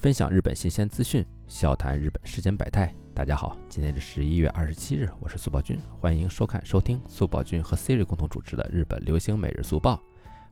分享日本新鲜资讯，笑谈日本世间百态。大家好，今天是十一月二十七日，我是速报君，欢迎收看收听速报君和 Siri 共同主持的日本流行每日速报。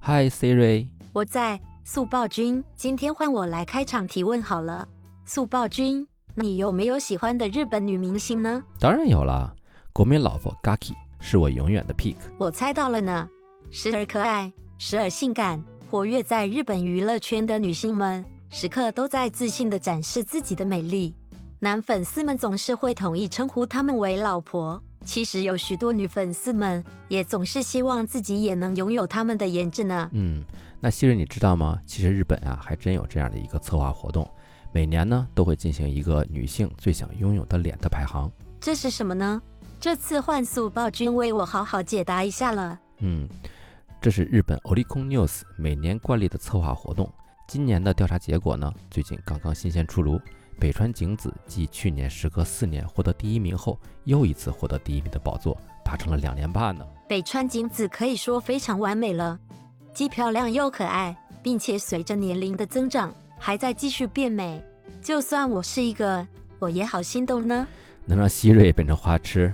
Hi Siri，我在速报君，今天换我来开场提问好了。速报君，你有没有喜欢的日本女明星呢？当然有啦，国民老婆 Gaki 是我永远的 pick。我猜到了呢，时而可爱，时而性感，活跃在日本娱乐圈的女星们。时刻都在自信地展示自己的美丽，男粉丝们总是会统一称呼她们为老婆。其实有许多女粉丝们也总是希望自己也能拥有他们的颜值呢。嗯，那希瑞你知道吗？其实日本啊还真有这样的一个策划活动，每年呢都会进行一个女性最想拥有的脸的排行。这是什么呢？这次幻速暴君为我好好解答一下了。嗯，这是日本 Oricon News 每年惯例的策划活动。今年的调查结果呢，最近刚刚新鲜出炉。北川景子继去年时隔四年获得第一名后，又一次获得第一名的宝座，达成了两连霸呢。北川景子可以说非常完美了，既漂亮又可爱，并且随着年龄的增长，还在继续变美。就算我是一个，我也好心动呢。能让希瑞变成花痴，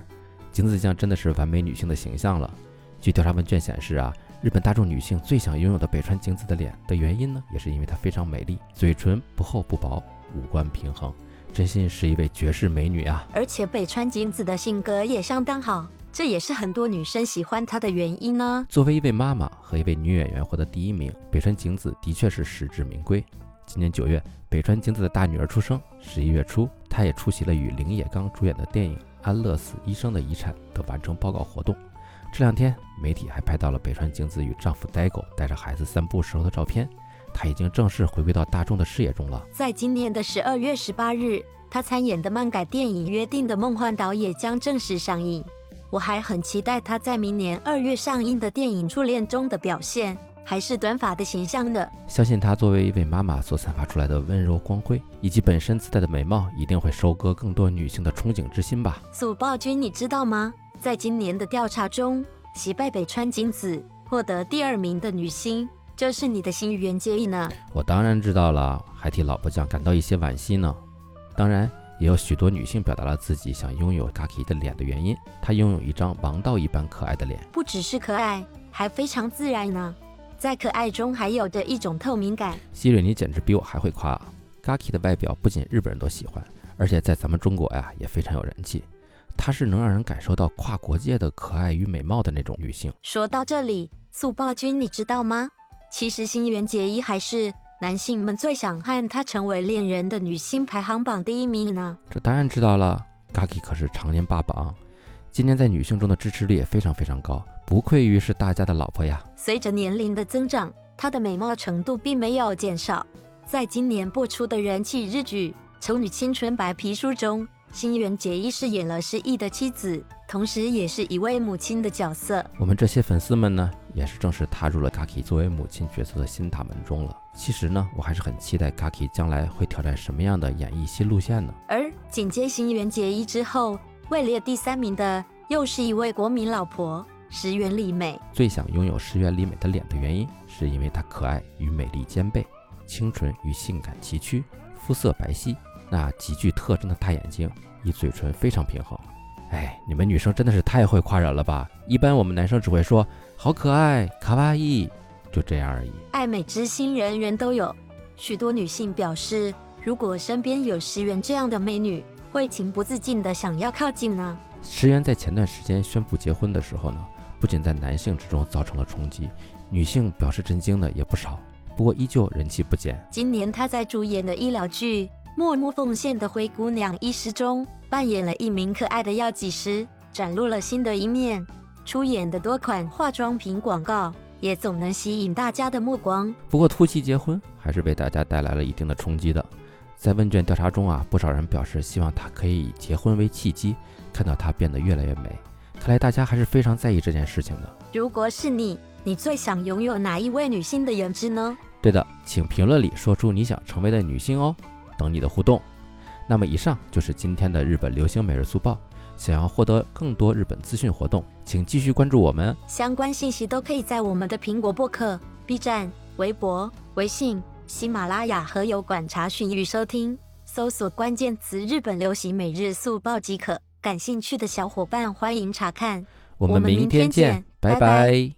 景子酱真的是完美女性的形象了。据调查问卷显示啊。日本大众女性最想拥有的北川景子的脸的原因呢，也是因为她非常美丽，嘴唇不厚不薄，五官平衡，真心是一位绝世美女啊！而且北川景子的性格也相当好，这也是很多女生喜欢她的原因呢。作为一位妈妈和一位女演员获得第一名，北川景子的确是实至名归。今年九月，北川景子的大女儿出生，十一月初，她也出席了与林野刚主演的电影《安乐死医生的遗产》的完成报告活动。这两天，媒体还拍到了北川景子与丈夫呆狗带着孩子散步时候的照片。她已经正式回归到大众的视野中了。在今年的十二月十八日，她参演的漫改电影《约定的梦幻岛》也将正式上映。我还很期待她在明年二月上映的电影《初恋》中的表现，还是短发的形象呢。相信她作为一位妈妈所散发出来的温柔光辉，以及本身自带的美貌，一定会收割更多女性的憧憬之心吧。速报君，你知道吗？在今年的调查中，击败北川景子获得第二名的女星，就是你的新垣结衣呢。我当然知道了，还替老婆酱感到一些惋惜呢。当然，也有许多女性表达了自己想拥有 Gaki 的脸的原因。她拥有一张王道一般可爱的脸，不只是可爱，还非常自然呢。在可爱中还有着一种透明感。希瑞，你简直比我还会夸。Gaki 的外表不仅日本人都喜欢，而且在咱们中国呀也非常有人气。她是能让人感受到跨国界的可爱与美貌的那种女性。说到这里，速报君，你知道吗？其实新垣结衣还是男性们最想和她成为恋人的女星排行榜第一名呢。这当然知道了，Gaki 可是常年霸榜，今年在女性中的支持率也非常非常高，不愧于是大家的老婆呀。随着年龄的增长，她的美貌程度并没有减少。在今年播出的人气日剧《丑女青春白皮书》中。新垣结衣饰演了失忆的妻子，同时也是一位母亲的角色。我们这些粉丝们呢，也是正式踏入了 Gaki 作为母亲角色的新大门中了。其实呢，我还是很期待 Gaki 将来会挑战什么样的演艺新路线呢？而紧接新垣结衣之后，位列第三名的又是一位国民老婆石原里美。最想拥有石原里美的脸的原因，是因为她可爱与美丽兼备，清纯与性感齐驱，肤色白皙。那极具特征的大眼睛，以嘴唇非常平衡。哎，你们女生真的是太会夸人了吧？一般我们男生只会说好可爱、卡哇伊，就这样而已。爱美之心人人都有，许多女性表示，如果身边有石原这样的美女，会情不自禁的想要靠近呢。石原在前段时间宣布结婚的时候呢，不仅在男性之中造成了冲击，女性表示震惊的也不少。不过依旧人气不减。今年她在主演的医疗剧。默默奉献的灰姑娘一诗中，扮演了一名可爱的药剂师，展露了新的一面。出演的多款化妆品广告，也总能吸引大家的目光。不过，突袭结婚还是为大家带来了一定的冲击的。在问卷调查中啊，不少人表示希望她可以以结婚为契机，看到她变得越来越美。看来大家还是非常在意这件事情的。如果是你，你最想拥有哪一位女性的颜值呢？对的，请评论里说出你想成为的女性哦。等你的互动。那么，以上就是今天的日本流行每日速报。想要获得更多日本资讯活动，请继续关注我们。相关信息都可以在我们的苹果播客、B 站、微博、微信、喜马拉雅和油管查询与收听，搜索关键词“日本流行每日速报”即可。感兴趣的小伙伴欢迎查看。我们明天见，拜拜